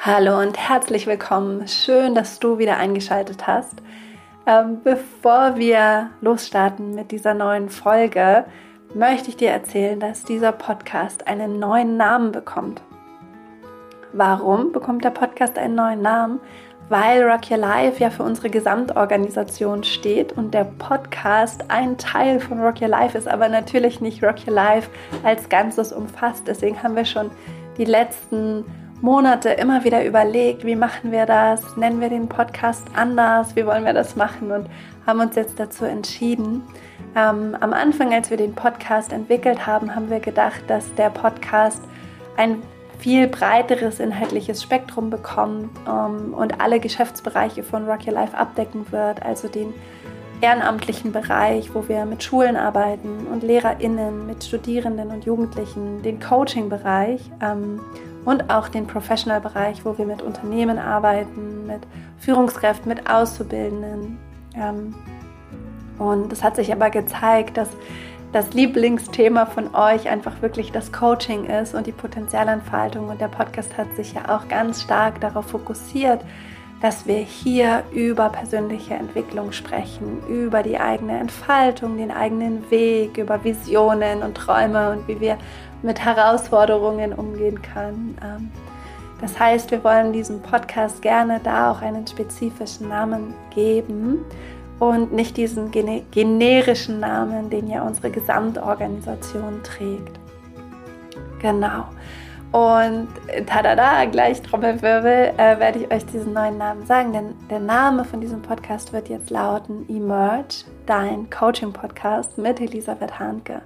Hallo und herzlich willkommen. Schön, dass du wieder eingeschaltet hast. Ähm, bevor wir losstarten mit dieser neuen Folge, möchte ich dir erzählen, dass dieser Podcast einen neuen Namen bekommt. Warum bekommt der Podcast einen neuen Namen? Weil Rock Your Life ja für unsere Gesamtorganisation steht und der Podcast ein Teil von Rock Your Life ist, aber natürlich nicht Rock Your Life als Ganzes umfasst. Deswegen haben wir schon die letzten Monate immer wieder überlegt, wie machen wir das, nennen wir den Podcast anders, wie wollen wir das machen? Und haben uns jetzt dazu entschieden. Ähm, am Anfang, als wir den Podcast entwickelt haben, haben wir gedacht, dass der Podcast ein viel breiteres inhaltliches Spektrum bekommt ähm, und alle Geschäftsbereiche von Rock Your Life abdecken wird, also den ehrenamtlichen Bereich, wo wir mit Schulen arbeiten und LehrerInnen, mit Studierenden und Jugendlichen, den Coaching-Bereich. Ähm, und auch den Professional-Bereich, wo wir mit Unternehmen arbeiten, mit Führungskräften, mit Auszubildenden. Ähm, und es hat sich aber gezeigt, dass das Lieblingsthema von euch einfach wirklich das Coaching ist und die Potenzialentfaltung. Und der Podcast hat sich ja auch ganz stark darauf fokussiert, dass wir hier über persönliche Entwicklung sprechen, über die eigene Entfaltung, den eigenen Weg, über Visionen und Träume und wie wir mit Herausforderungen umgehen können. Ähm, das heißt, wir wollen diesem Podcast gerne da auch einen spezifischen Namen geben und nicht diesen generischen Namen, den ja unsere Gesamtorganisation trägt. Genau. Und tada, gleich Trommelwirbel, äh, werde ich euch diesen neuen Namen sagen, denn der Name von diesem Podcast wird jetzt lauten Emerge, dein Coaching-Podcast mit Elisabeth Hanke.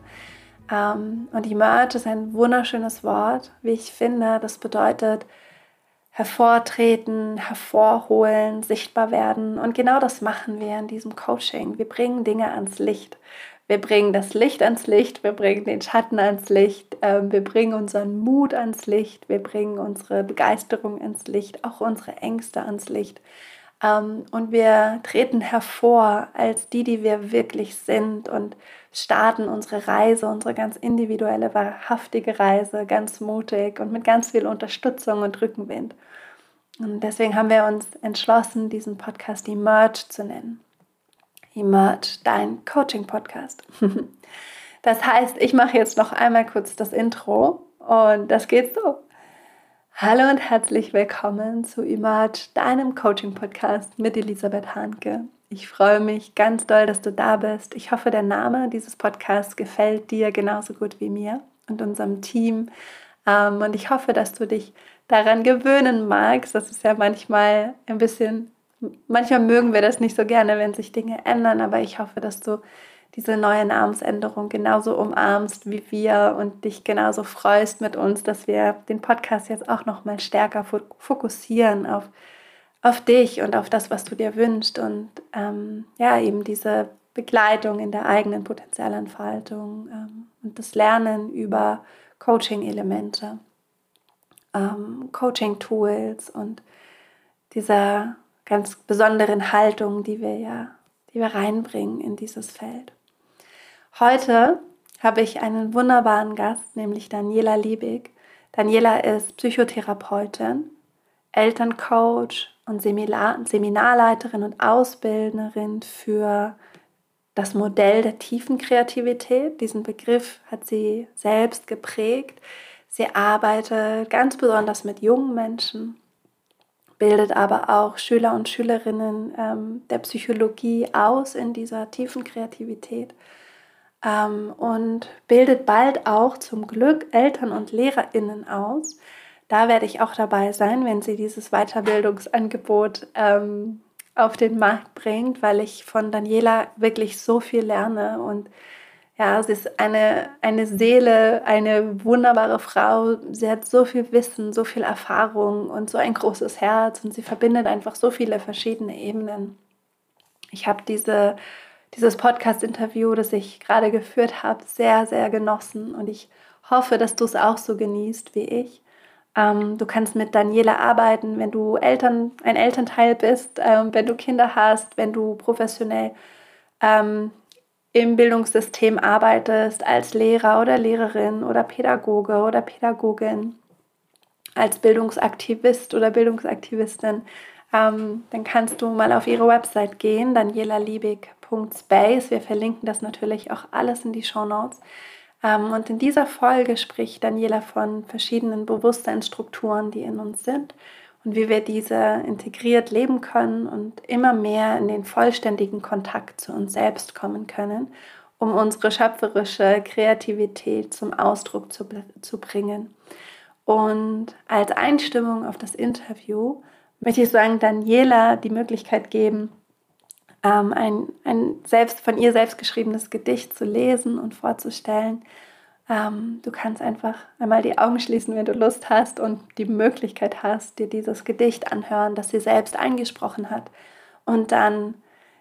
Ähm, und Emerge ist ein wunderschönes Wort, wie ich finde. Das bedeutet hervortreten, hervorholen, sichtbar werden. Und genau das machen wir in diesem Coaching. Wir bringen Dinge ans Licht. Wir bringen das Licht ans Licht, wir bringen den Schatten ans Licht, äh, wir bringen unseren Mut ans Licht, wir bringen unsere Begeisterung ins Licht, auch unsere Ängste ans Licht. Ähm, und wir treten hervor als die, die wir wirklich sind und starten unsere Reise, unsere ganz individuelle, wahrhaftige Reise, ganz mutig und mit ganz viel Unterstützung und Rückenwind. Und deswegen haben wir uns entschlossen, diesen Podcast Emerge zu nennen. Emerge, dein Coaching-Podcast. Das heißt, ich mache jetzt noch einmal kurz das Intro und das geht so. Hallo und herzlich willkommen zu Emerge, deinem Coaching-Podcast mit Elisabeth Hanke. Ich freue mich ganz doll, dass du da bist. Ich hoffe, der Name dieses Podcasts gefällt dir genauso gut wie mir und unserem Team. Ähm, und ich hoffe, dass du dich daran gewöhnen magst. Das ist ja manchmal ein bisschen manchmal mögen wir das nicht so gerne, wenn sich Dinge ändern, aber ich hoffe, dass du diese neue Namensänderung genauso umarmst wie wir und dich genauso freust mit uns, dass wir den Podcast jetzt auch noch mal stärker fokussieren auf, auf dich und auf das, was du dir wünschst und ähm, ja, eben diese Begleitung in der eigenen Potenzialentfaltung ähm, und das Lernen über Coaching-Elemente, ähm, Coaching-Tools und dieser ganz besonderen Haltung, die wir ja, die wir reinbringen in dieses Feld. Heute habe ich einen wunderbaren Gast, nämlich Daniela Liebig. Daniela ist Psychotherapeutin, Elterncoach und Seminar Seminarleiterin und Ausbildnerin für das Modell der tiefen Kreativität. Diesen Begriff hat sie selbst geprägt. Sie arbeitet ganz besonders mit jungen Menschen bildet aber auch Schüler und Schülerinnen ähm, der Psychologie aus in dieser tiefen Kreativität ähm, und bildet bald auch zum Glück Eltern und Lehrerinnen aus. Da werde ich auch dabei sein, wenn sie dieses Weiterbildungsangebot ähm, auf den Markt bringt, weil ich von Daniela wirklich so viel lerne und ja, sie ist eine, eine Seele, eine wunderbare Frau. Sie hat so viel Wissen, so viel Erfahrung und so ein großes Herz und sie verbindet einfach so viele verschiedene Ebenen. Ich habe diese, dieses Podcast-Interview, das ich gerade geführt habe, sehr, sehr genossen und ich hoffe, dass du es auch so genießt wie ich. Ähm, du kannst mit Daniela arbeiten, wenn du Eltern, ein Elternteil bist, ähm, wenn du Kinder hast, wenn du professionell ähm, im Bildungssystem arbeitest als Lehrer oder Lehrerin oder Pädagoge oder Pädagogin. als Bildungsaktivist oder Bildungsaktivistin, ähm, dann kannst du mal auf ihre Website gehen, danielaliebig.space. Wir verlinken das natürlich auch alles in die Show Notes. Ähm, und in dieser Folge spricht Daniela von verschiedenen Bewusstseinsstrukturen, die in uns sind und wie wir diese integriert leben können und immer mehr in den vollständigen Kontakt zu uns selbst kommen können, um unsere schöpferische Kreativität zum Ausdruck zu, zu bringen. Und als Einstimmung auf das Interview möchte ich sagen, Daniela die Möglichkeit geben, ähm, ein, ein selbst von ihr selbst geschriebenes Gedicht zu lesen und vorzustellen. Ähm, du kannst einfach einmal die Augen schließen, wenn du Lust hast und die Möglichkeit hast, dir dieses Gedicht anhören, das sie selbst eingesprochen hat. Und dann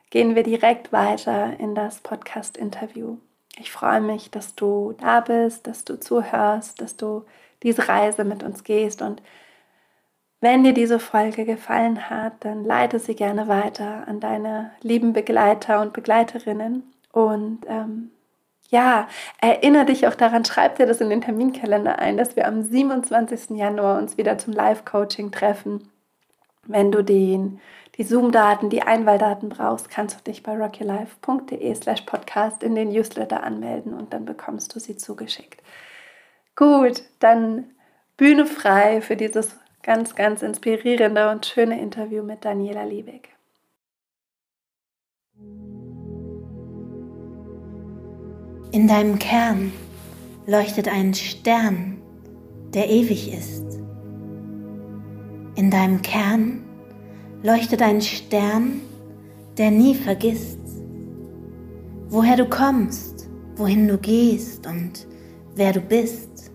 gehen wir direkt weiter in das Podcast-Interview. Ich freue mich, dass du da bist, dass du zuhörst, dass du diese Reise mit uns gehst und wenn dir diese Folge gefallen hat, dann leite sie gerne weiter an deine lieben Begleiter und Begleiterinnen. Und ähm, ja, erinnere dich auch daran, schreib dir das in den Terminkalender ein, dass wir am 27. Januar uns wieder zum Live-Coaching treffen. Wenn du den, die Zoom-Daten, die Einwahldaten brauchst, kannst du dich bei rockylife.de slash podcast in den Newsletter anmelden und dann bekommst du sie zugeschickt. Gut, dann Bühne frei für dieses ganz, ganz inspirierende und schöne Interview mit Daniela Liebig. In deinem Kern leuchtet ein Stern, der ewig ist. In deinem Kern leuchtet ein Stern, der nie vergisst, woher du kommst, wohin du gehst und wer du bist.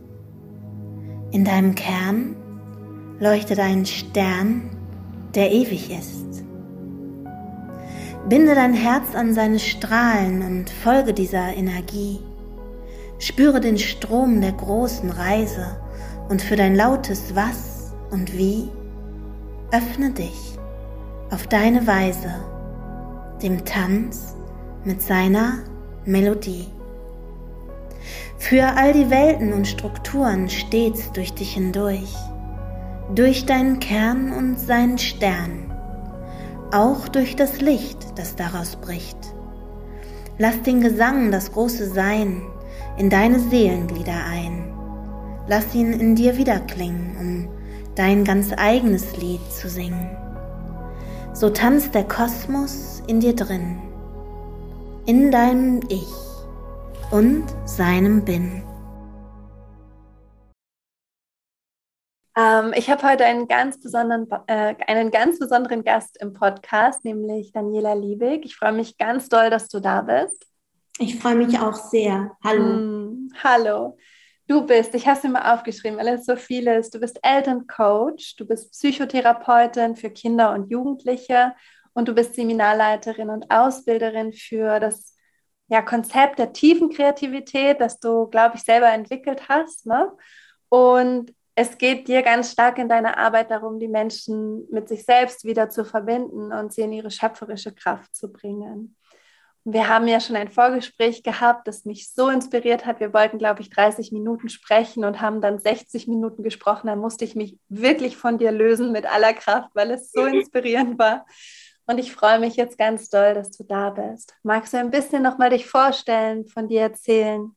In deinem Kern leuchtet ein Stern, der ewig ist. Binde dein Herz an seine Strahlen und folge dieser Energie. Spüre den Strom der großen Reise und für dein lautes Was und Wie öffne dich auf deine Weise dem Tanz mit seiner Melodie. Für all die Welten und Strukturen stets durch dich hindurch durch deinen Kern und seinen Stern, auch durch das Licht, das daraus bricht. Lass den Gesang, das große Sein, in deine Seelenglieder ein. Lass ihn in dir wiederklingen, um dein ganz eigenes Lied zu singen. So tanzt der Kosmos in dir drin, in deinem Ich und seinem Bin. Ähm, ich habe heute einen ganz, besonderen, äh, einen ganz besonderen Gast im Podcast, nämlich Daniela Liebig. Ich freue mich ganz doll, dass du da bist. Ich freue mich auch sehr. Hallo. Mm, hallo. Du bist, ich habe es mal aufgeschrieben, weil es so viel ist. Du bist Elterncoach, du bist Psychotherapeutin für Kinder und Jugendliche und du bist Seminarleiterin und Ausbilderin für das ja, Konzept der tiefen Kreativität, das du, glaube ich, selber entwickelt hast. Ne? Und es geht dir ganz stark in deiner Arbeit darum, die Menschen mit sich selbst wieder zu verbinden und sie in ihre schöpferische Kraft zu bringen. wir haben ja schon ein Vorgespräch gehabt, das mich so inspiriert hat. Wir wollten, glaube ich, 30 Minuten sprechen und haben dann 60 Minuten gesprochen. Da musste ich mich wirklich von dir lösen mit aller Kraft, weil es so inspirierend war. Und ich freue mich jetzt ganz doll, dass du da bist. Magst du ein bisschen nochmal dich vorstellen, von dir erzählen?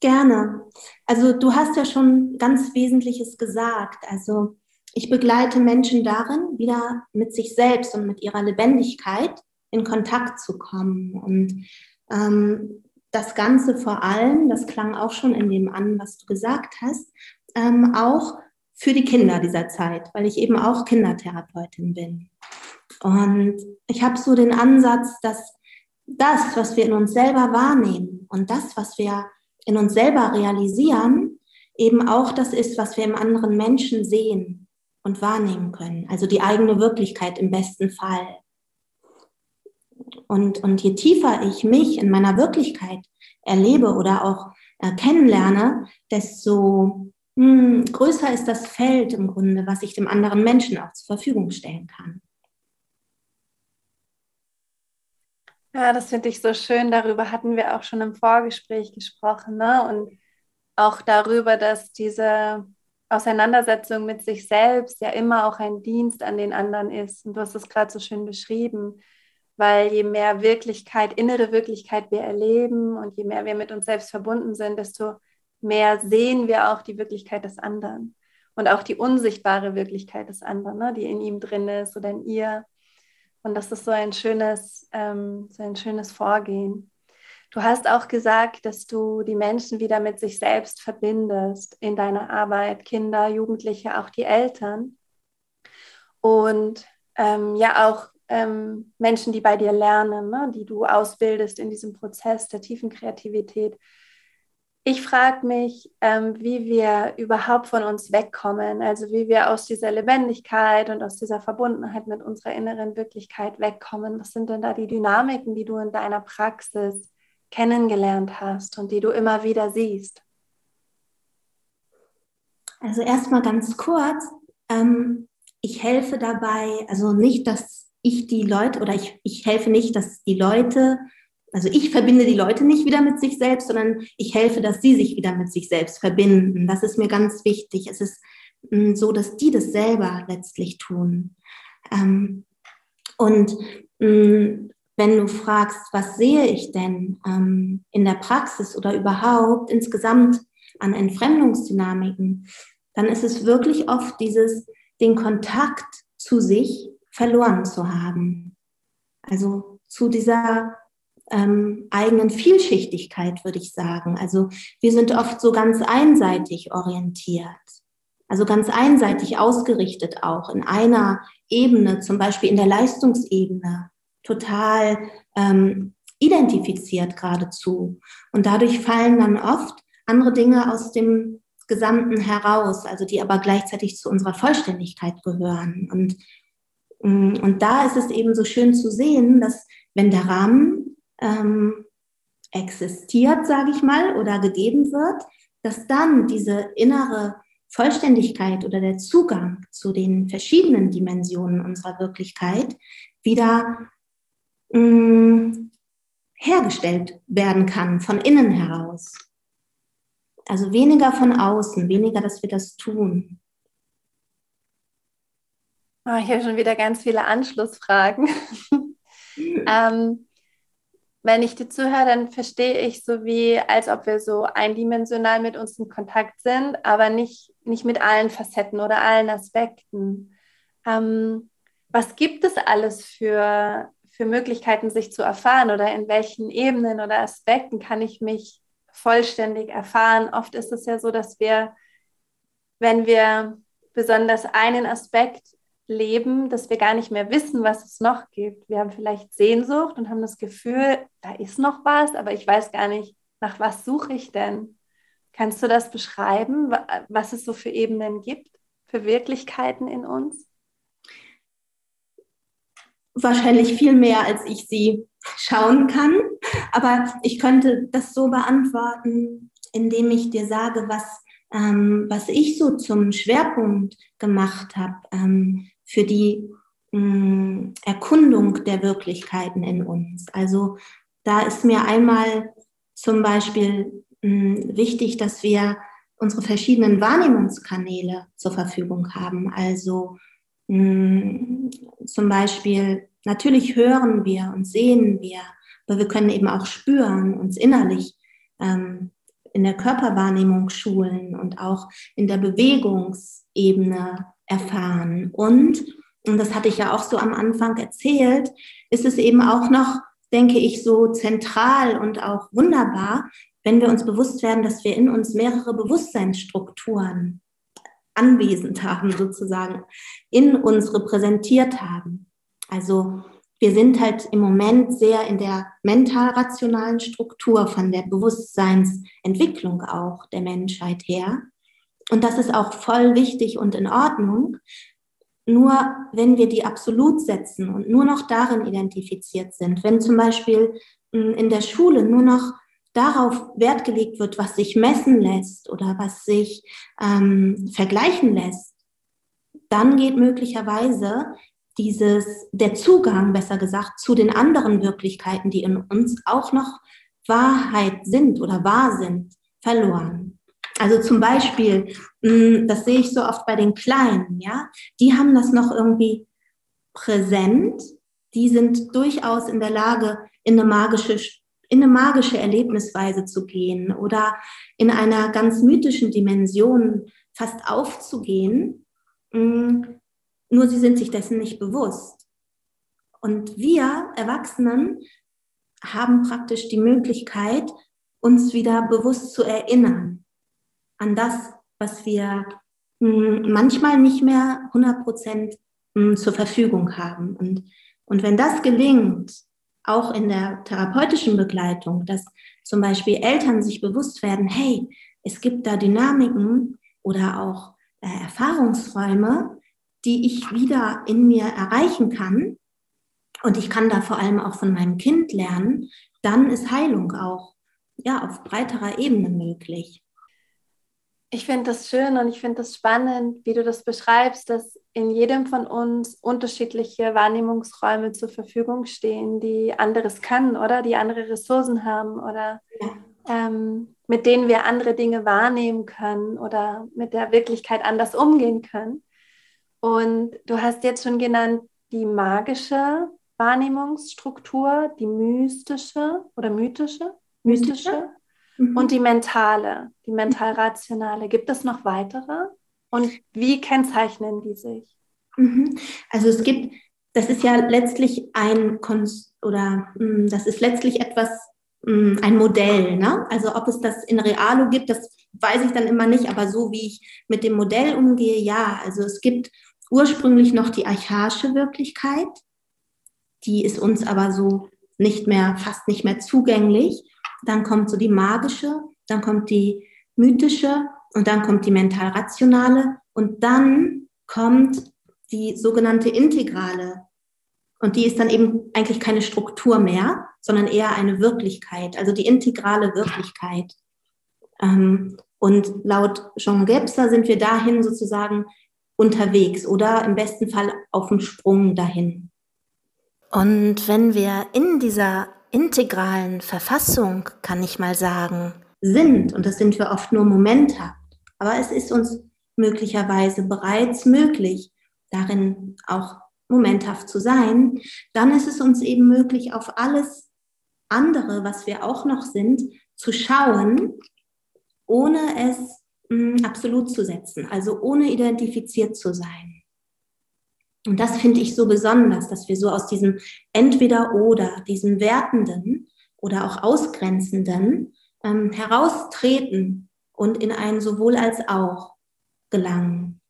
Gerne. Also du hast ja schon ganz Wesentliches gesagt. Also ich begleite Menschen darin, wieder mit sich selbst und mit ihrer Lebendigkeit in Kontakt zu kommen. Und ähm, das Ganze vor allem, das klang auch schon in dem an, was du gesagt hast, ähm, auch für die Kinder dieser Zeit, weil ich eben auch Kindertherapeutin bin. Und ich habe so den Ansatz, dass das, was wir in uns selber wahrnehmen und das, was wir in uns selber realisieren, eben auch das ist, was wir im anderen Menschen sehen und wahrnehmen können. Also die eigene Wirklichkeit im besten Fall. Und, und je tiefer ich mich in meiner Wirklichkeit erlebe oder auch äh, kennenlerne, desto mh, hm, größer ist das Feld im Grunde, was ich dem anderen Menschen auch zur Verfügung stellen kann. Ja, das finde ich so schön. Darüber hatten wir auch schon im Vorgespräch gesprochen. Ne? Und auch darüber, dass diese Auseinandersetzung mit sich selbst ja immer auch ein Dienst an den anderen ist. Und du hast es gerade so schön beschrieben, weil je mehr Wirklichkeit, innere Wirklichkeit wir erleben und je mehr wir mit uns selbst verbunden sind, desto mehr sehen wir auch die Wirklichkeit des anderen und auch die unsichtbare Wirklichkeit des anderen, ne, die in ihm drin ist oder in ihr. Und das ist so ein schönes, ähm, so ein schönes Vorgehen. Du hast auch gesagt, dass du die Menschen wieder mit sich selbst verbindest in deiner Arbeit, Kinder, Jugendliche, auch die Eltern. Und ähm, ja auch ähm, Menschen, die bei dir lernen, ne, die du ausbildest in diesem Prozess der tiefen Kreativität. Ich frage mich, ähm, wie wir überhaupt von uns wegkommen, also wie wir aus dieser Lebendigkeit und aus dieser Verbundenheit mit unserer inneren Wirklichkeit wegkommen. Was sind denn da die Dynamiken, die du in deiner Praxis kennengelernt hast und die du immer wieder siehst? Also erstmal ganz kurz, ähm, ich helfe dabei, also nicht, dass ich die Leute oder ich, ich helfe nicht, dass die Leute, also ich verbinde die Leute nicht wieder mit sich selbst, sondern ich helfe, dass sie sich wieder mit sich selbst verbinden. Das ist mir ganz wichtig. Es ist mm, so, dass die das selber letztlich tun. Ähm, und mm, wenn du fragst, was sehe ich denn ähm, in der Praxis oder überhaupt insgesamt an Entfremdungsdynamiken, dann ist es wirklich oft dieses, den Kontakt zu sich verloren zu haben. Also zu dieser ähm, eigenen Vielschichtigkeit, würde ich sagen. Also wir sind oft so ganz einseitig orientiert. Also ganz einseitig ausgerichtet auch in einer Ebene, zum Beispiel in der Leistungsebene total ähm, identifiziert geradezu. Und dadurch fallen dann oft andere Dinge aus dem Gesamten heraus, also die aber gleichzeitig zu unserer Vollständigkeit gehören. Und, mm, und da ist es eben so schön zu sehen, dass wenn der Rahmen ähm, existiert, sage ich mal, oder gegeben wird, dass dann diese innere Vollständigkeit oder der Zugang zu den verschiedenen Dimensionen unserer Wirklichkeit wieder mh, mm, hergestellt werden kann, von innen heraus. Also weniger von außen, weniger, dass wir das tun. Oh, ich habe schon wieder ganz viele Anschlussfragen. ähm, wenn ich dir zuhöre, dann verstehe ich so wie, als ob wir so eindimensional mit uns in Kontakt sind, aber nicht, nicht mit allen Facetten oder allen Aspekten. Ähm, was gibt es alles für für Möglichkeiten, sich zu erfahren oder in welchen Ebenen oder Aspekten kann ich mich vollständig erfahren. Oft ist es ja so, dass wir, wenn wir besonders einen Aspekt leben, dass wir gar nicht mehr wissen, was es noch gibt. Wir haben vielleicht Sehnsucht und haben das Gefühl, da ist noch was, aber ich weiß gar nicht, nach was suche ich denn? Kannst du das beschreiben, was es so für Ebenen gibt, für Wirklichkeiten in uns? wahrscheinlich viel mehr, als ich sie schauen kann. Aber ich könnte das so beantworten, indem ich dir sage, was, ähm, was ich so zum Schwerpunkt gemacht habe ähm, für die ähm, Erkundung der Wirklichkeiten in uns. Also da ist mir einmal zum Beispiel ähm, wichtig, dass wir unsere verschiedenen Wahrnehmungskanäle zur Verfügung haben. Also hm, zum Beispiel, natürlich hören wir und sehen wir, aber wir können eben auch spüren, uns innerlich ähm, in der Körperwahrnehmung schulen und auch in der Bewegungsebene erfahren. Und, und das hatte ich ja auch so am Anfang erzählt, ist es eben auch noch, denke ich, so zentral und auch wunderbar, wenn wir uns bewusst werden, dass wir in uns mehrere Bewusstseinsstrukturen anwesend haben, sozusagen, in uns repräsentiert haben. Also wir sind halt im Moment sehr in der mental-rationalen Struktur von der Bewusstseinsentwicklung auch der Menschheit her. Und das ist auch voll wichtig und in Ordnung. Nur wenn wir die absolut setzen und nur noch darin identifiziert sind, wenn zum Beispiel hm, in der Schule nur noch darauf Wert gelegt wird, was sich messen lässt oder was sich ähm, vergleichen lässt, dann geht möglicherweise dieses, der Zugang, besser gesagt, zu den anderen Wirklichkeiten, die in uns auch noch Wahrheit sind oder wahr sind, verloren. Also zum Beispiel, mm, das sehe ich so oft bei den Kleinen, ja, die haben das noch irgendwie präsent, die sind durchaus in der Lage, in eine magische, in eine magische Erlebnisweise zu gehen oder in einer ganz mythischen Dimension fast aufzugehen. Mm, nur sie sind sich dessen nicht bewusst. Und wir Erwachsenen haben praktisch die Möglichkeit, uns wieder bewusst zu erinnern an das, was wir hm, manchmal nicht mehr 100 Prozent hm, zur Verfügung haben. Und, und wenn das gelingt, auch in der therapeutischen Begleitung, dass zum Beispiel Eltern sich bewusst werden, hey, es gibt da Dynamiken oder auch äh, Erfahrungsräume, die ich wieder in mir erreichen kann. Und ich kann da vor allem auch von meinem Kind lernen, dann ist Heilung auch ja, auf breiterer Ebene möglich. Ich finde das schön und ich finde das spannend, wie du das beschreibst, dass in jedem von uns unterschiedliche Wahrnehmungsräume zur Verfügung stehen, die anderes können oder die andere Ressourcen haben oder ja. ähm, mit denen wir andere Dinge wahrnehmen können oder mit der Wirklichkeit anders umgehen können. Und du hast jetzt schon genannt die magische Wahrnehmungsstruktur, die mystische oder mythische mystische mhm. und die mentale, die mental-rationale. Gibt es noch weitere? Und wie kennzeichnen die sich? Mhm. Also es gibt, das ist ja letztlich ein Konst oder mh, hm, das ist letztlich etwas, mh, hm, ein Modell. Ne? Also ob es das in Realo gibt, das weiß ich dann immer nicht, aber so wie ich mit dem Modell umgehe, ja. Also es gibt ursprünglich noch die archaische Wirklichkeit, die ist uns aber so nicht mehr, fast nicht mehr zugänglich dann kommt so die magische, dann kommt die mythische und dann kommt die mental-rationale und dann kommt die sogenannte integrale. Und die ist dann eben eigentlich keine Struktur mehr, sondern eher eine Wirklichkeit, also die integrale Wirklichkeit. Ähm, und laut Jean Gebser sind wir dahin sozusagen unterwegs oder im besten Fall auf dem Sprung dahin. Und wenn wir in dieser integralen Verfassung, kann ich mal sagen, sind, und das sind wir oft nur momenthaft, aber es ist uns möglicherweise bereits möglich, darin auch momenthaft zu sein, dann ist es uns eben möglich, auf alles andere, was wir auch noch sind, zu schauen, ohne es mh, hm, absolut zu setzen, also ohne identifiziert zu sein. Und das finde ich so besonders, dass wir so aus diesem Entweder-Oder, diesem Wertenden oder auch Ausgrenzenden ähm, heraustreten und in ein sowohl als auch gelangen.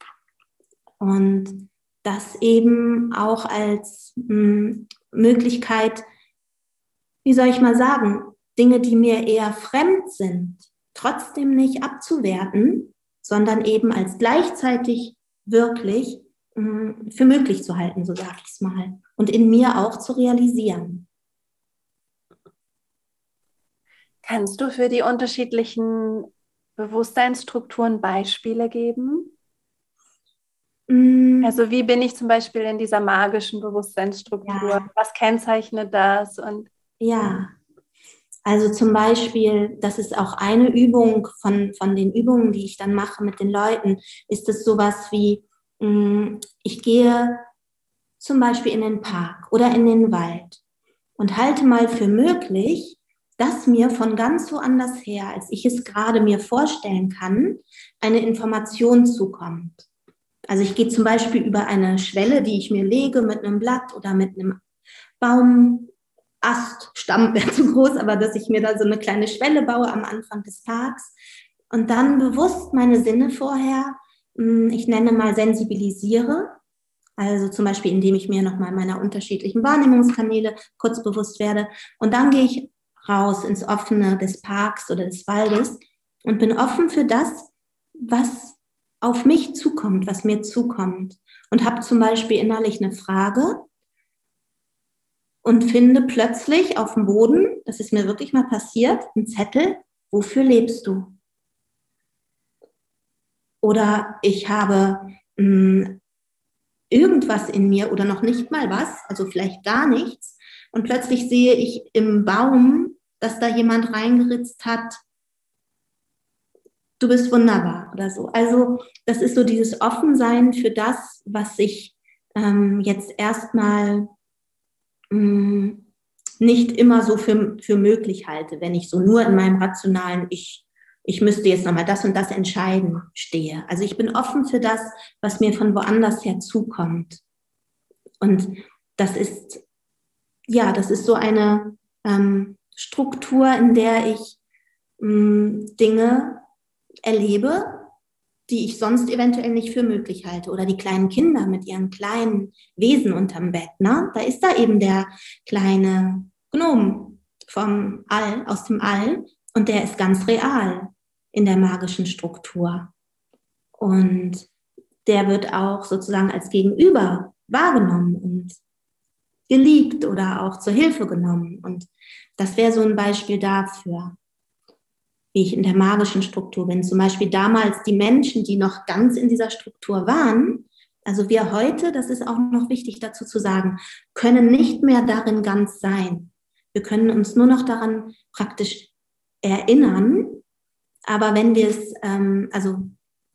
Und das eben auch als mh, hm, Möglichkeit, wie soll ich mal sagen, Dinge, die mir eher fremd sind, trotzdem nicht abzuwerten, sondern eben als gleichzeitig wirklich für möglich zu halten, so sage ich es mal. Und in mir auch zu realisieren. Kannst du für die unterschiedlichen Bewusstseinsstrukturen Beispiele geben? Mm. Also wie bin ich zum Beispiel in dieser magischen Bewusstseinsstruktur? Ja. Was kennzeichnet das? Und ja, also zum Beispiel, das ist auch eine Übung von, von den Übungen, die ich dann mache mit den Leuten, ist es sowas wie, Mm, ich gehe zum Beispiel in den Park oder in den Wald und halte mal für möglich, dass mir von ganz woanders her, als ich es gerade mir vorstellen kann, eine Information zukommt. Also ich gehe zum Beispiel über eine Schwelle, die ich mir lege mit einem Blatt oder mit einem Baumast, Stamm wäre zu groß, aber dass ich mir da so eine kleine Schwelle baue am Anfang des Parks und dann bewusst meine Sinne vorher ich nenne mal sensibilisiere. Also zum Beispiel, indem ich mir nochmal meiner unterschiedlichen Wahrnehmungskanäle kurz bewusst werde. Und dann gehe ich raus ins Offene des Parks oder des Waldes und bin offen für das, was auf mich zukommt, was mir zukommt. Und habe zum Beispiel innerlich eine Frage und finde plötzlich auf dem Boden, das ist mir wirklich mal passiert, einen Zettel, wofür lebst du? Oder ich habe mh, hm, irgendwas in mir oder noch nicht mal was, also vielleicht gar nichts. Und plötzlich sehe ich im Baum, dass da jemand reingeritzt hat, du bist wunderbar oder so. Also das ist so dieses Offensein für das, was ich ähm, jetzt erstmal mh, nicht immer so für, für möglich halte, wenn ich so nur in meinem rationalen Ich, ich müsste jetzt nochmal das und das entscheiden stehe. Also ich bin offen für das, was mir von woanders her zukommt. Und das ist, ja, das ist so eine ähm, Struktur, in der ich mh, Dinge erlebe, die ich sonst eventuell nicht für möglich halte. Oder die kleinen Kinder mit ihren kleinen Wesen unterm Bett. Ne? Da ist da eben der kleine Gnom vom All, aus dem All. Und der ist ganz real in der magischen Struktur. Und der wird auch sozusagen als Gegenüber wahrgenommen und geliebt oder auch zur Hilfe genommen. Und das wäre so ein Beispiel dafür wie ich in der magischen Struktur bin. Zum Beispiel damals die Menschen, die noch ganz in dieser Struktur waren, also wir heute, das ist auch noch wichtig dazu zu sagen, können nicht mehr darin ganz sein. Wir können uns nur noch daran praktisch erinnern, aber wenn wir es, ähm, also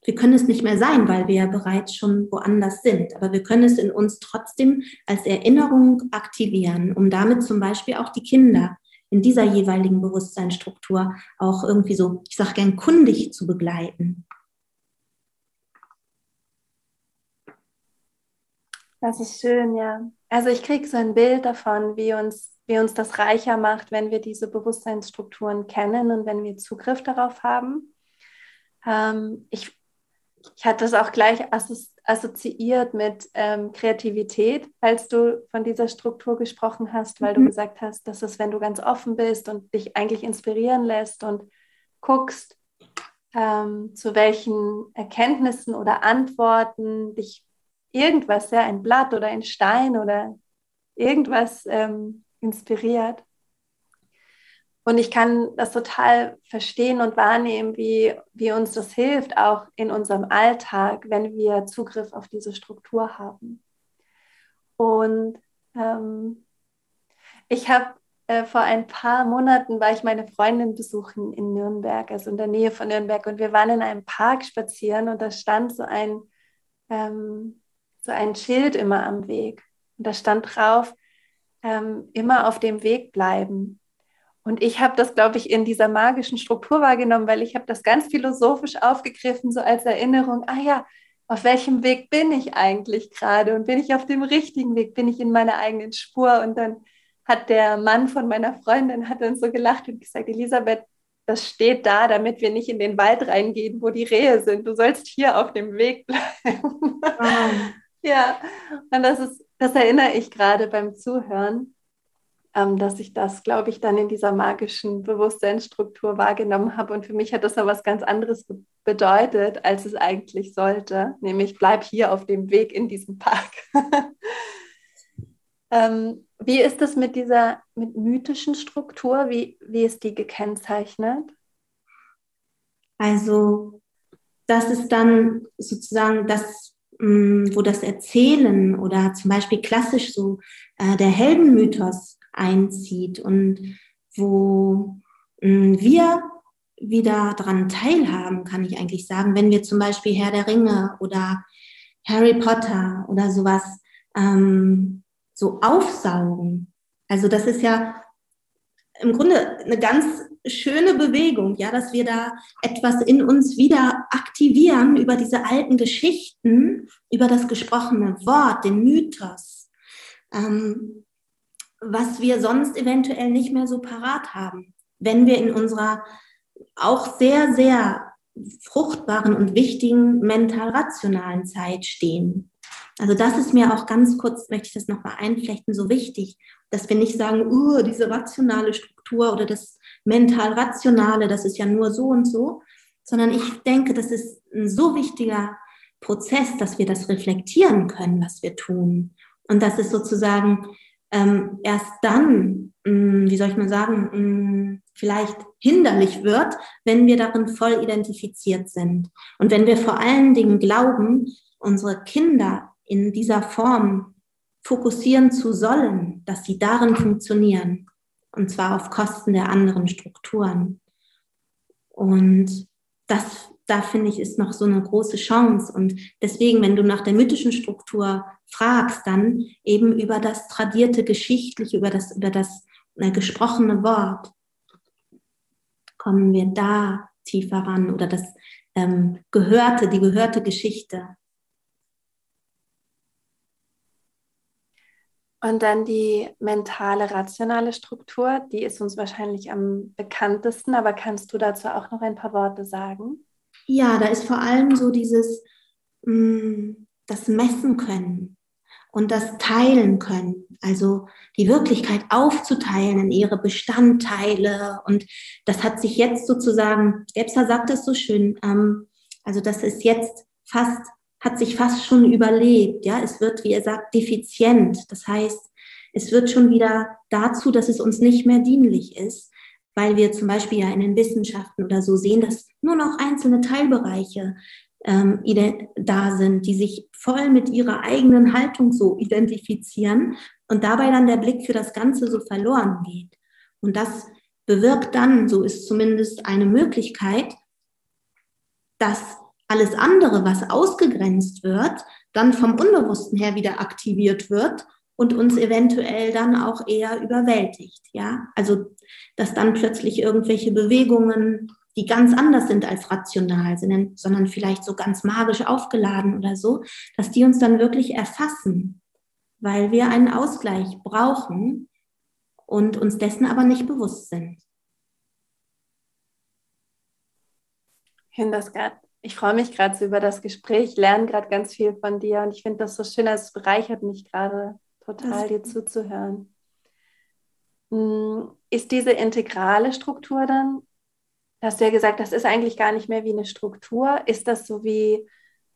wir können es nicht mehr sein, weil wir ja bereits schon woanders sind. Aber wir können es in uns trotzdem als Erinnerung aktivieren, um damit zum Beispiel auch die Kinder in dieser jeweiligen Bewusstseinsstruktur auch irgendwie so, ich sage gern, kundig zu begleiten. Das ist schön, ja. Also ich kriege so ein Bild davon, wie uns, wie uns das reicher macht, wenn wir diese Bewusstseinsstrukturen kennen und wenn wir Zugriff darauf haben. Ähm, ich, ich hatte das auch gleich assoziiert assoziiert mit ähm, Kreativität, als du von dieser Struktur gesprochen hast, weil mhm. du gesagt hast, dass es, wenn du ganz offen bist und dich eigentlich inspirieren lässt und guckst, ähm, zu welchen Erkenntnissen oder Antworten dich irgendwas, ja, ein Blatt oder ein Stein oder irgendwas ähm, inspiriert, und ich kann das total verstehen und wahrnehmen, wie, wie uns das hilft, auch in unserem Alltag, wenn wir Zugriff auf diese Struktur haben. Und ähm, ich habe äh, vor ein paar Monaten war ich meine Freundin besuchen in Nürnberg, also in der Nähe von Nürnberg. Und wir waren in einem Park spazieren und da stand so ein, ähm, so ein Schild immer am Weg. Und da stand drauf, ähm, immer auf dem Weg bleiben. Und ich habe das, glaube ich, in dieser magischen Struktur wahrgenommen, weil ich habe das ganz philosophisch aufgegriffen, so als Erinnerung, ah ja, auf welchem Weg bin ich eigentlich gerade und bin ich auf dem richtigen Weg, bin ich in meiner eigenen Spur und dann hat der Mann von meiner Freundin hat dann so gelacht und gesagt, Elisabeth, das steht da, damit wir nicht in den Wald reingehen, wo die Rehe sind. Du sollst hier auf dem Weg bleiben. Wow. ja, und das ist, das erinnere ich gerade beim Zuhören ähm, dass ich das, glaube ich, dann in dieser magischen Bewusstseinsstruktur wahrgenommen habe. Und für mich hat das noch was ganz anderes bedeutet, als es eigentlich sollte. Nämlich, bleib hier auf dem Weg in diesem Park. ähm, wie ist es mit dieser mit mythischen Struktur? Wie, wie ist die gekennzeichnet? Also, das ist dann sozusagen das, wo das Erzählen oder zum Beispiel klassisch so äh, der Heldenmythos einzieht und wo hm, wir wieder daran teilhaben, kann ich eigentlich sagen, wenn wir zum Beispiel Herr der Ringe oder Harry Potter oder sowas ähm, so aufsaugen. Also das ist ja im Grunde eine ganz schöne Bewegung, ja, dass wir da etwas in uns wieder aktivieren über diese alten Geschichten, über das gesprochene Wort, den Mythos. Ähm, was wir sonst eventuell nicht mehr so parat haben, wenn wir in unserer auch sehr, sehr fruchtbaren und wichtigen mental-rationalen Zeit stehen. Also das ist mir auch ganz kurz, möchte ich das nochmal einflechten, so wichtig, dass wir nicht sagen, uh, diese rationale Struktur oder das mental-rationale, das ist ja nur so und so, sondern ich denke, das ist ein so wichtiger Prozess, dass wir das reflektieren können, was wir tun. Und das ist sozusagen ähm, erst dann, mh, mm, wie soll ich mal sagen, mh, mm, vielleicht hinderlich wird, wenn wir darin voll identifiziert sind. Und wenn wir vor allen Dingen glauben, unsere Kinder in dieser Form fokussieren zu sollen, dass sie darin funktionieren. Und zwar auf Kosten der anderen Strukturen. Und das da finde ich, ist noch so eine große Chance. Und deswegen, wenn du nach der mythischen Struktur fragst, dann eben über das tradierte Geschichtliche, über das, über das äh, gesprochene Wort, kommen wir da tiefer ran oder das ähm, gehörte, die gehörte Geschichte. Und dann die mentale, rationale Struktur, die ist uns wahrscheinlich am bekanntesten, aber kannst du dazu auch noch ein paar Worte sagen? Ja, da ist vor allem so dieses, mm, das Messen können und das Teilen können, also die Wirklichkeit aufzuteilen in ihre Bestandteile. Und das hat sich jetzt sozusagen, Gebser sagt das so schön, ähm, also das ist jetzt fast hat sich fast schon überlebt. Ja, es wird, wie er sagt, defizient. Das heißt, es wird schon wieder dazu, dass es uns nicht mehr dienlich ist, weil wir zum Beispiel ja in den Wissenschaften oder so sehen, dass nur noch einzelne Teilbereiche ähm, da sind, die sich voll mit ihrer eigenen Haltung so identifizieren und dabei dann der Blick für das Ganze so verloren geht. Und das bewirkt dann, so ist zumindest eine Möglichkeit, dass alles andere, was ausgegrenzt wird, dann vom Unbewussten her wieder aktiviert wird und uns eventuell dann auch eher überwältigt. Ja, also dass dann plötzlich irgendwelche Bewegungen, die ganz anders sind als rational sind, sondern vielleicht so ganz magisch aufgeladen oder so, dass die uns dann wirklich erfassen, weil wir einen Ausgleich brauchen und uns dessen aber nicht bewusst sind. Ich finde das gerade ich freue mich gerade so über das Gespräch, lerne gerade ganz viel von dir und ich finde das so schön, es bereichert mich gerade total, dir zuzuhören. Hm, ist diese integrale Struktur dann, hast du ja gesagt, das ist eigentlich gar nicht mehr wie eine Struktur. Ist das so wie,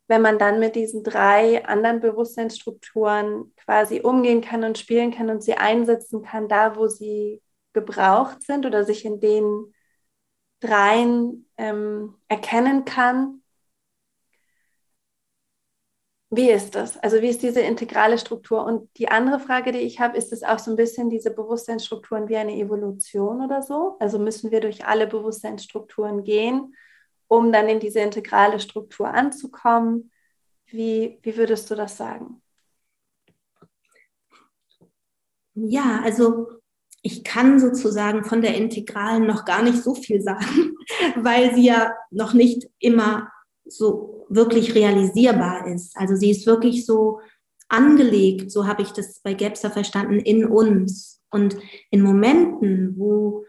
wenn man dann mit diesen drei anderen Bewusstseinsstrukturen quasi umgehen kann und spielen kann und sie einsetzen kann, da wo sie gebraucht sind oder sich in den dreien ähm, erkennen kann? Wie ist das? Also wie ist diese integrale Struktur? Und die andere Frage, die ich habe, ist es auch so ein bisschen diese Bewusstseinsstrukturen wie eine Evolution oder so? Also müssen wir durch alle Bewusstseinsstrukturen gehen, um dann in diese integrale Struktur anzukommen? Wie, wie würdest du das sagen? Ja, also ich kann sozusagen von der Integralen noch gar nicht so viel sagen, weil sie ja noch nicht immer so wirklich realisierbar ist. Also sie ist wirklich so angelegt, so habe ich das bei Gebser verstanden, in uns. Und in Momenten, wo,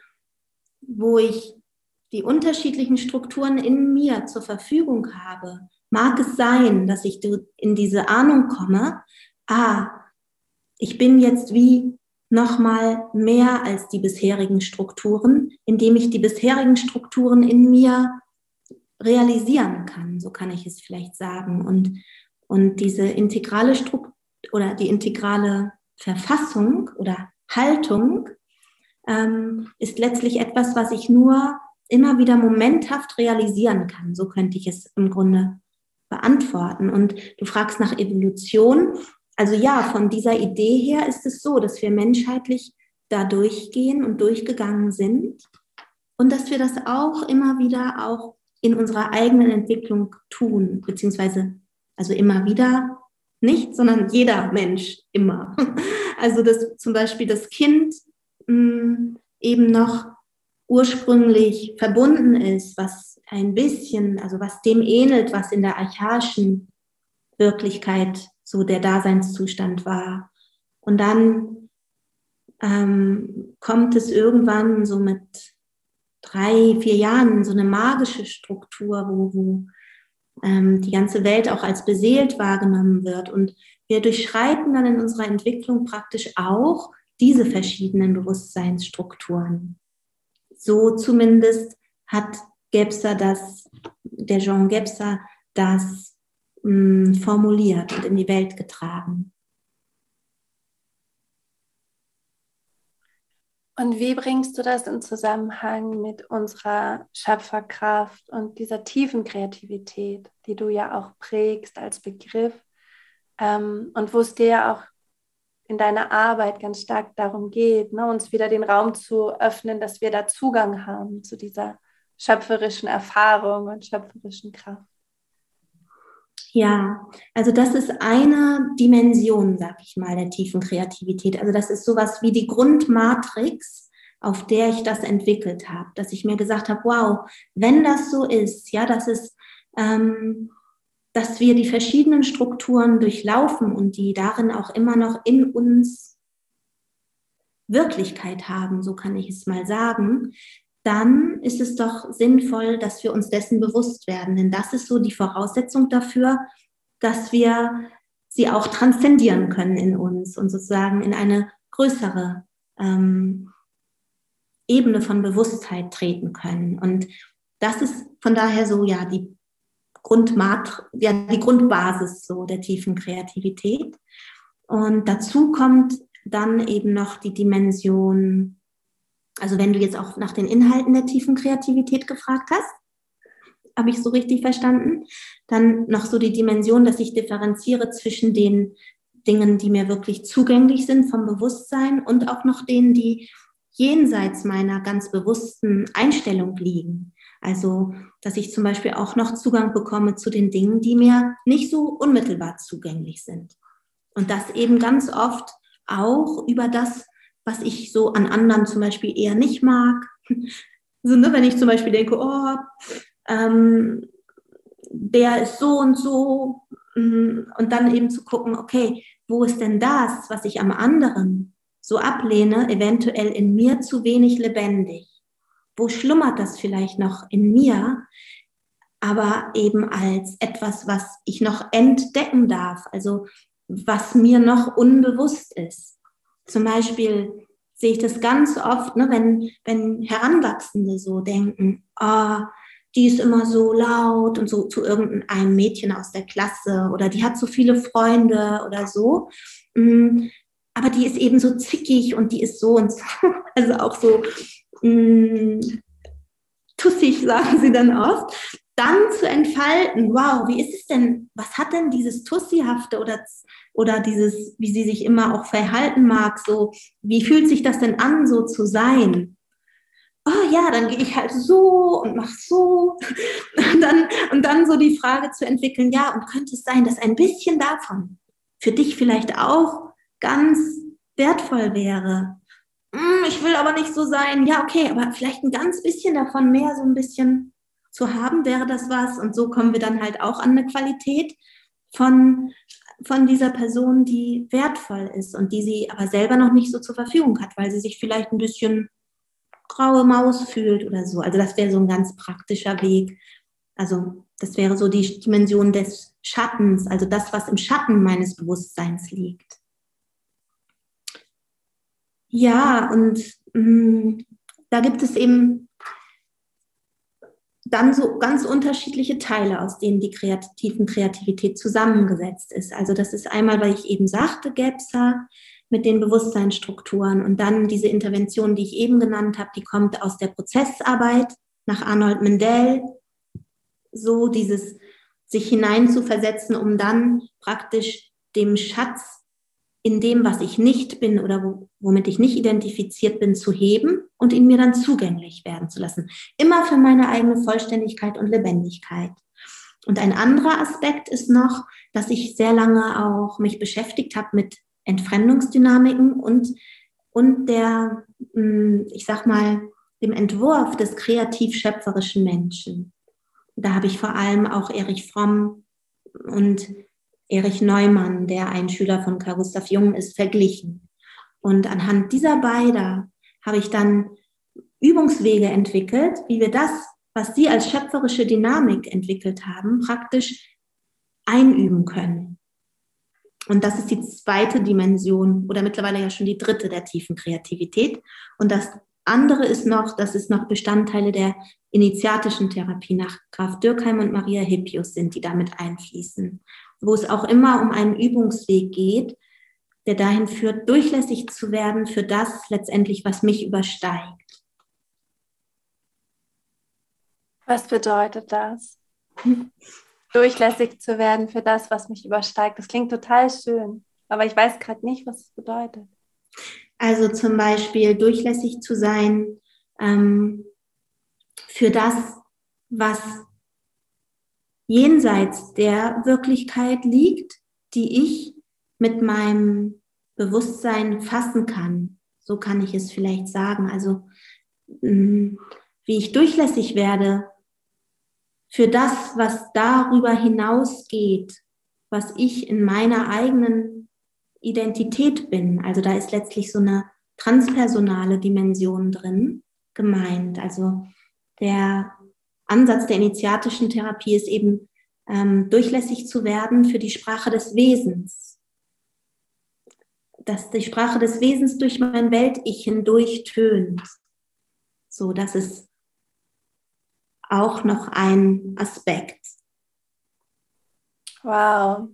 wo ich die unterschiedlichen Strukturen in mir zur Verfügung habe, mag es sein, dass ich in diese Ahnung komme, ah, ich bin jetzt wie nochmal mehr als die bisherigen Strukturen, indem ich die bisherigen Strukturen in mir realisieren kann, so kann ich es vielleicht sagen. Und, und diese integrale Struktur oder die integrale Verfassung oder Haltung ähm, ist letztlich etwas, was ich nur immer wieder momenthaft realisieren kann. So könnte ich es im Grunde beantworten. Und du fragst nach Evolution. Also ja, von dieser Idee her ist es so, dass wir menschheitlich da durchgehen und durchgegangen sind und dass wir das auch immer wieder auch in unserer eigenen Entwicklung tun, beziehungsweise also immer wieder nicht, sondern jeder Mensch immer. Also dass zum Beispiel das Kind mh, mm, eben noch ursprünglich verbunden ist, was ein bisschen, also was dem ähnelt, was in der archaischen Wirklichkeit so der Daseinszustand war. Und dann ähm, kommt es irgendwann so mit drei, vier Jahren so eine magische Struktur, wo, wo ähm, die ganze Welt auch als beseelt wahrgenommen wird. Und wir durchschreiten dann in unserer Entwicklung praktisch auch diese verschiedenen Bewusstseinsstrukturen. So zumindest hat Gebser das, der Jean Gebser das mh, mm, formuliert und in die Welt getragen. Und wie bringst du das in Zusammenhang mit unserer Schöpferkraft und dieser tiefen Kreativität, die du ja auch prägst als Begriff ähm, und wo es dir ja auch in deiner Arbeit ganz stark darum geht, ne, uns wieder den Raum zu öffnen, dass wir da Zugang haben zu dieser schöpferischen Erfahrung und schöpferischen Kraft. Ja, also das ist eine Dimension, sag ich mal, der tiefen Kreativität. Also das ist sowas wie die Grundmatrix, auf der ich das entwickelt habe, dass ich mir gesagt habe, wow, wenn das so ist, ja, dass es, ähm, dass wir die verschiedenen Strukturen durchlaufen und die darin auch immer noch in uns Wirklichkeit haben, so kann ich es mal sagen, dann ist es doch sinnvoll, dass wir uns dessen bewusst werden. Denn das ist so die Voraussetzung dafür, dass wir sie auch transzendieren können in uns und sozusagen in eine größere ähm, Ebene von Bewusstheit treten können. Und das ist von daher so, ja, die ja, die Grundbasis so der tiefen Kreativität. Und dazu kommt dann eben noch die Dimension also wenn du jetzt auch nach den Inhalten der tiefen Kreativität gefragt hast, habe ich so richtig verstanden, dann noch so die Dimension, dass ich differenziere zwischen den Dingen, die mir wirklich zugänglich sind vom Bewusstsein und auch noch denen, die jenseits meiner ganz bewussten Einstellung liegen. Also, dass ich zum Beispiel auch noch Zugang bekomme zu den Dingen, die mir nicht so unmittelbar zugänglich sind. Und das eben ganz oft auch über das was ich so an anderen zum Beispiel eher nicht mag. So, ne, wenn ich zum Beispiel denke, oh, ähm, der ist so und so, mm, und dann eben zu gucken, okay, wo ist denn das, was ich am anderen so ablehne, eventuell in mir zu wenig lebendig? Wo schlummert das vielleicht noch in mir, aber eben als etwas, was ich noch entdecken darf, also was mir noch unbewusst ist? Zum Beispiel sehe ich das ganz oft, ne, wenn, wenn Heranwachsende so denken, oh, die ist immer so laut und so zu irgendeinem Mädchen aus der Klasse oder die hat so viele Freunde oder so. Mm, aber die ist eben so zickig und die ist so und so. Also auch so mm, tussig, sagen sie dann oft. Dann zu entfalten, wow, wie ist es denn, was hat denn dieses Tussihafte oder oder dieses, wie sie sich immer auch verhalten mag, so, wie fühlt sich das denn an, so zu sein? Oh ja, dann gehe ich halt so und mach so. Und dann, und dann so die Frage zu entwickeln, ja, und könnte es sein, dass ein bisschen davon für dich vielleicht auch ganz wertvoll wäre? Hm, ich will aber nicht so sein. Ja, okay, aber vielleicht ein ganz bisschen davon mehr so ein bisschen zu haben, wäre das was. Und so kommen wir dann halt auch an eine Qualität von von dieser Person, die wertvoll ist und die sie aber selber noch nicht so zur Verfügung hat, weil sie sich vielleicht ein bisschen graue Maus fühlt oder so. Also das wäre so ein ganz praktischer Weg. Also das wäre so die Dimension des Schattens, also das, was im Schatten meines Bewusstseins liegt. Ja, und mh, mm, da gibt es eben dann so ganz unterschiedliche Teile, aus denen die kreativen Kreativität zusammengesetzt ist. Also das ist einmal, weil ich eben sagte, GEPSA mit den Bewusstseinsstrukturen und dann diese Intervention, die ich eben genannt habe, die kommt aus der Prozessarbeit nach Arnold Mendel, so dieses sich hineinzuversetzen, um dann praktisch dem Schatz in dem, was ich nicht bin oder womit ich nicht identifiziert bin, zu heben und ihn mir dann zugänglich werden zu lassen. Immer für meine eigene Vollständigkeit und Lebendigkeit. Und ein anderer Aspekt ist noch, dass ich sehr lange auch mich beschäftigt habe mit Entfremdungsdynamiken und, und der, hm, ich sag mal, dem Entwurf des kreativ-schöpferischen Menschen. Da habe ich vor allem auch Erich Fromm und Erich Neumann, der ein Schüler von Carl Gustav Jung ist, verglichen. Und anhand dieser beiden habe ich dann Übungswege entwickelt, wie wir das, was Sie als schöpferische Dynamik entwickelt haben, praktisch einüben können. Und das ist die zweite Dimension oder mittlerweile ja schon die dritte der tiefen Kreativität. Und das andere ist noch, dass es noch Bestandteile der initiatischen Therapie nach Graf Dürkheim und Maria Hippius sind, die damit einfließen wo es auch immer um einen Übungsweg geht, der dahin führt, durchlässig zu werden für das letztendlich, was mich übersteigt. Was bedeutet das? durchlässig zu werden für das, was mich übersteigt. Das klingt total schön, aber ich weiß gerade nicht, was es bedeutet. Also zum Beispiel durchlässig zu sein, ähm, für das, was jenseits der Wirklichkeit liegt, die ich mit meinem Bewusstsein fassen kann. So kann ich es vielleicht sagen. Also mm, wie ich durchlässig werde für das, was darüber hinausgeht, was ich in meiner eigenen Identität bin. Also da ist letztlich so eine transpersonale Dimension drin gemeint. Also der Ansatz der initiatischen Therapie ist eben ähm, durchlässig zu werden für die Sprache des Wesens. Dass die Sprache des Wesens durch mein Welt-Ich hindurch tönt. So, das ist auch noch ein Aspekt. Wow.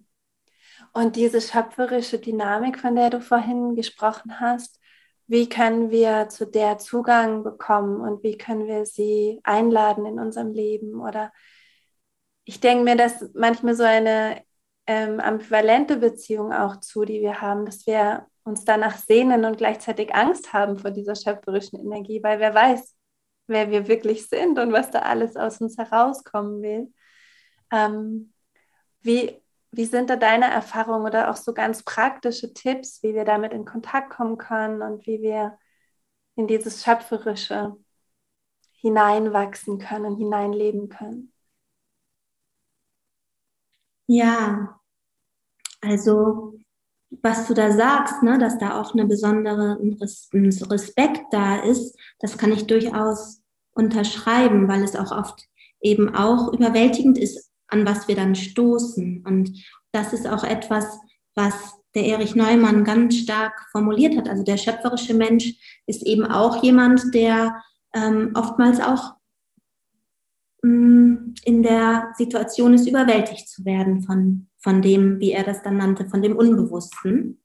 Und diese schöpferische Dynamik, von der du vorhin gesprochen hast, wie können wir zu der Zugang bekommen und wie können wir sie einladen in unserem Leben? Oder ich denke mir, dass manchmal so eine ähm, ambivalente Beziehung auch zu, die wir haben, dass wir uns danach sehnen und gleichzeitig Angst haben vor dieser schöpferischen Energie, weil wer weiß, wer wir wirklich sind und was da alles aus uns herauskommen will. Ähm, wie, wie sind da deine Erfahrungen oder auch so ganz praktische Tipps, wie wir damit in Kontakt kommen können und wie wir in dieses Schöpferische hineinwachsen können, hineinleben können? Ja, also was du da sagst, ne, dass da auch eine besondere Respekt da ist, das kann ich durchaus unterschreiben, weil es auch oft eben auch überwältigend ist, an was wir dann stoßen. Und das ist auch etwas, was der Erich Neumann ganz stark formuliert hat. Also der schöpferische Mensch ist eben auch jemand, der ähm, oftmals auch mh, mm, in der Situation ist, überwältigt zu werden von von dem, wie er das dann nannte, von dem Unbewussten.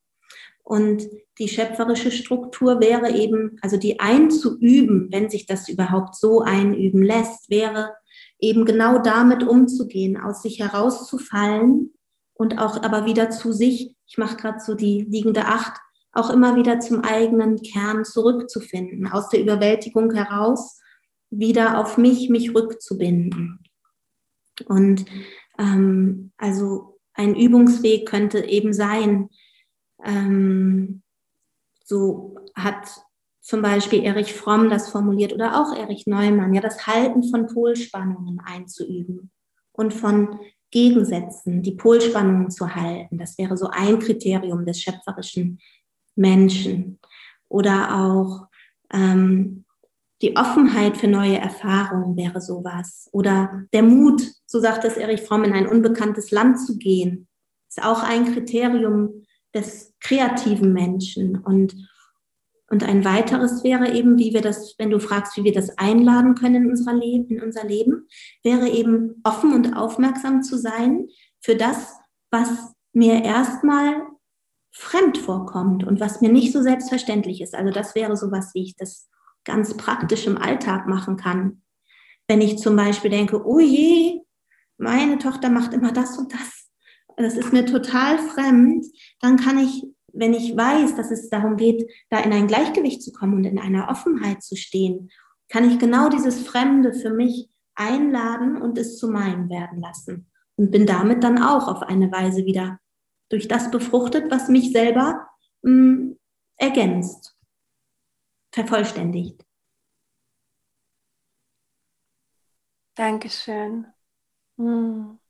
Und die schöpferische Struktur wäre eben, also die einzuüben, wenn sich das überhaupt so einüben lässt, wäre eben genau damit umzugehen, aus sich herauszufallen und auch aber wieder zu sich, ich mache gerade so die liegende Acht, auch immer wieder zum eigenen Kern zurückzufinden, aus der Überwältigung heraus wieder auf mich, mich rückzubinden. Und ähm, also ein Übungsweg könnte eben sein, ähm, so hat zum Beispiel Erich Fromm das formuliert oder auch Erich Neumann, ja, das Halten von Polspannungen einzuüben und von Gegensätzen, die Polspannungen zu halten. Das wäre so ein Kriterium des schöpferischen Menschen. Oder auch ähm, die Offenheit für neue Erfahrungen wäre sowas. Oder der Mut, so sagt es Erich Fromm, in ein unbekanntes Land zu gehen, ist auch ein Kriterium des kreativen Menschen. Und, und ein weiteres wäre eben, wie wir das, wenn du fragst, wie wir das einladen können in, unserer Leben, in unser Leben, wäre eben offen und aufmerksam zu sein für das, was mir erstmal fremd vorkommt und was mir nicht so selbstverständlich ist. Also das wäre sowas, wie ich das ganz praktisch im Alltag machen kann. Wenn ich zum Beispiel denke, oh je, meine Tochter macht immer das und das, das ist mir total fremd, dann kann ich, wenn ich weiß, dass es darum geht, da in ein Gleichgewicht zu kommen und in einer Offenheit zu stehen, kann ich genau dieses Fremde für mich einladen und es zu meinem werden lassen. Und bin damit dann auch auf eine Weise wieder durch das befruchtet, was mich selber mh, mm, ergänzt vervollständigt. Dankeschön. Hm.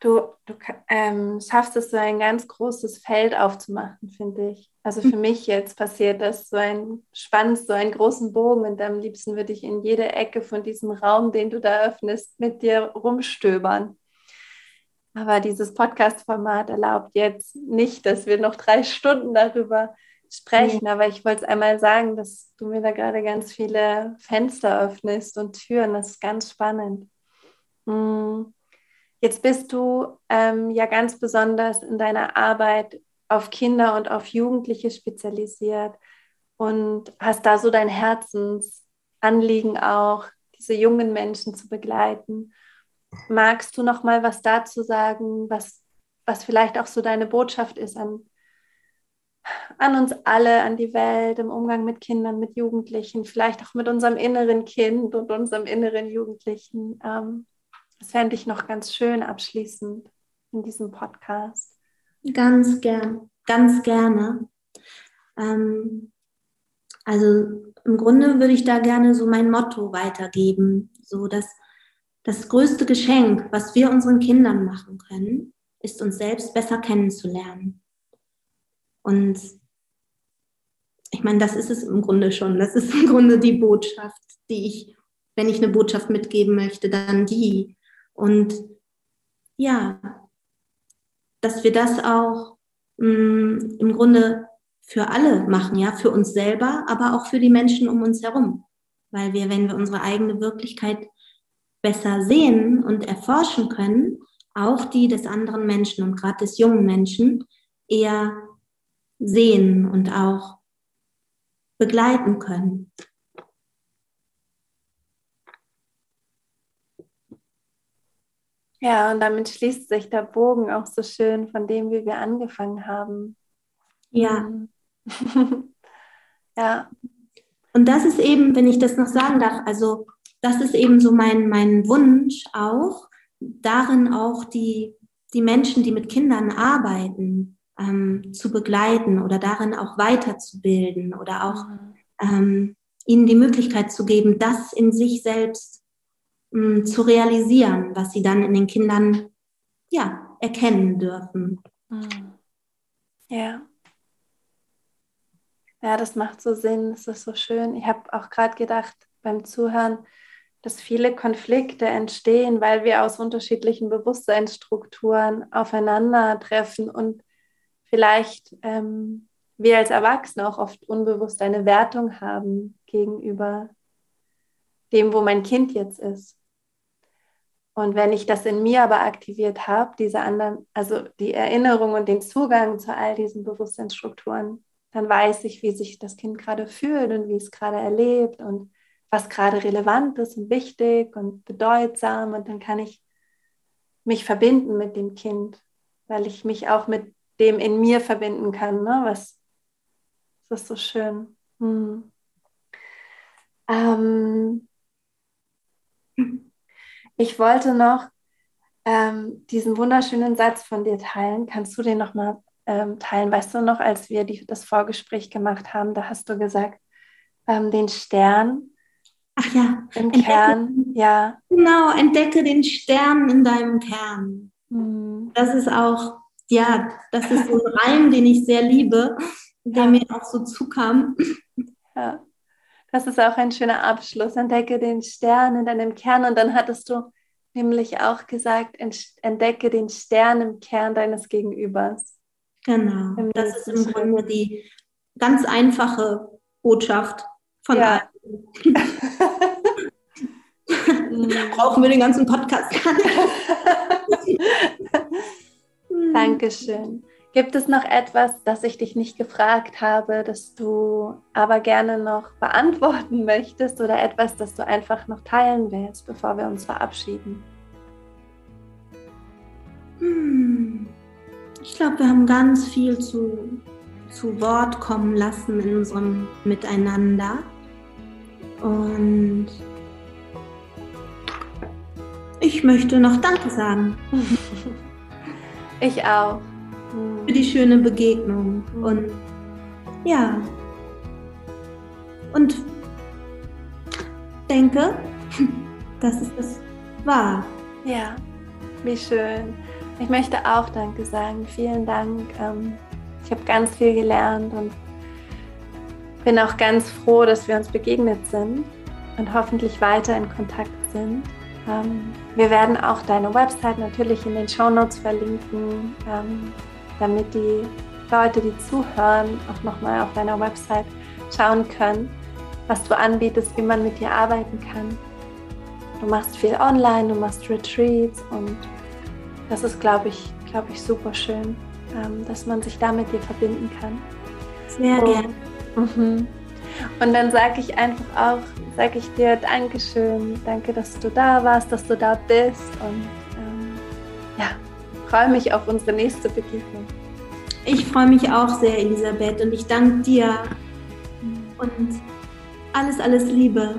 Du, du ähm, schaffst es, so ein ganz großes Feld aufzumachen, finde ich. Also für mich jetzt passiert das so ein spannend, so einen großen Bogen und am liebsten würde ich in jede Ecke von diesem Raum, den du da öffnest, mit dir rumstöbern. Aber dieses Podcast-Format erlaubt jetzt nicht, dass wir noch drei Stunden darüber sprechen, ja. aber ich wollte es einmal sagen, dass du mir da gerade ganz viele Fenster öffnest und Türen. Das ist ganz spannend. Hm. Jetzt bist du ähm, ja ganz besonders in deiner Arbeit auf Kinder und auf Jugendliche spezialisiert und hast da so dein Herzensanliegen auch, diese jungen Menschen zu begleiten. Magst du noch mal was dazu sagen, was, was vielleicht auch so deine Botschaft ist an an uns alle, an die Welt, im Umgang mit Kindern, mit Jugendlichen, vielleicht auch mit unserem inneren Kind und unserem inneren Jugendlichen. Ähm, das fände ich noch ganz schön abschließend in diesem Podcast. Ganz gern, ganz gerne. Ähm, also im Grunde würde ich da gerne so mein Motto weitergeben, so dass das größte Geschenk, was wir unseren Kindern machen können, ist uns selbst besser kennenzulernen. Und ich meine, das ist es im Grunde schon. Das ist im Grunde die Botschaft, die ich, wenn ich eine Botschaft mitgeben möchte, dann die. Und ja, dass wir das auch mh, mm, im Grunde für alle machen, ja, für uns selber, aber auch für die Menschen um uns herum. Weil wir, wenn wir unsere eigene Wirklichkeit besser sehen und erforschen können, auch die des anderen Menschen und gerade des jungen Menschen eher sehen und auch begleiten können. Ja, und damit schließt sich der Bogen auch so schön von dem, wie wir angefangen haben. Ja. ja. Und das ist eben, wenn ich das noch sagen darf, also das ist eben so mein, mein Wunsch auch, darin auch die, die Menschen, die mit Kindern arbeiten, ähm, zu begleiten oder darin auch weiterzubilden oder auch mhm. ähm, ihnen die Möglichkeit zu geben, das in sich selbst mh, mm, zu realisieren, was sie dann in den Kindern ja, erkennen dürfen. Mhm. Ja. Ja, das macht so Sinn, das ist so schön. Ich habe auch gerade gedacht beim Zuhören, dass viele Konflikte entstehen, weil wir aus unterschiedlichen Bewusstseinsstrukturen aufeinandertreffen und vielleicht ähm, wir als Erwachsene auch oft unbewusst eine Wertung haben gegenüber dem, wo mein Kind jetzt ist. Und wenn ich das in mir aber aktiviert habe, diese anderen, also die Erinnerung und den Zugang zu all diesen Bewusstseinsstrukturen, dann weiß ich, wie sich das Kind gerade fühlt und wie es gerade erlebt und was gerade relevant ist und wichtig und bedeutsam. Und dann kann ich mich verbinden mit dem Kind, weil ich mich auch mit dem in mir verbinden kann. Ne? Was, das ist so schön. Hm. Ähm, ich wollte noch ähm, diesen wunderschönen Satz von dir teilen. Kannst du den nochmal ähm, teilen? Weißt du noch, als wir die, das Vorgespräch gemacht haben, da hast du gesagt, ähm, den Stern Ach ja. Im entdecke, Kern, ja. Genau, entdecke den Stern in deinem Kern. Mhm. Das ist auch, ja, das ist so ein Reim, den ich sehr liebe, der ja. mir auch so zukam. Ja, das ist auch ein schöner Abschluss. Entdecke den Stern in deinem Kern. Und dann hattest du nämlich auch gesagt, entdecke den Stern im Kern deines Gegenübers. Genau, das ist im Grunde die ganz einfache Botschaft von ja. Brauchen wir den ganzen Podcast. Dankeschön. Gibt es noch etwas, das ich dich nicht gefragt habe, das du aber gerne noch beantworten möchtest oder etwas, das du einfach noch teilen willst, bevor wir uns verabschieden? Hm. Ich glaube, wir haben ganz viel zu, zu Wort kommen lassen in unserem Miteinander. Und ich möchte noch Danke sagen. Ich auch. Für die schöne Begegnung. Und ja. Und denke, dass es das war. Ja, wie schön. Ich möchte auch Danke sagen. Vielen Dank. Ähm, ich habe ganz viel gelernt und bin auch ganz froh, dass wir uns begegnet sind und hoffentlich weiter in Kontakt sind. Ähm, wir werden auch deine Website natürlich in den Show Notes verlinken, ähm, damit die Leute, die zuhören, auch nochmal auf deiner Website schauen können, was du anbietest, wie man mit dir arbeiten kann. Du machst viel online, du machst Retreats und das ist, glaube ich, glaube ich, super schön, ähm, dass man sich da mit dir verbinden kann. Sehr gerne. Mhm. Und dann sage ich einfach auch, sage ich dir Dankeschön, danke, dass du da warst, dass du da bist und ähm, ja, freue mich auf unsere nächste Begegnung. Ich freue mich auch sehr, Elisabeth, und ich danke dir. Und alles, alles Liebe.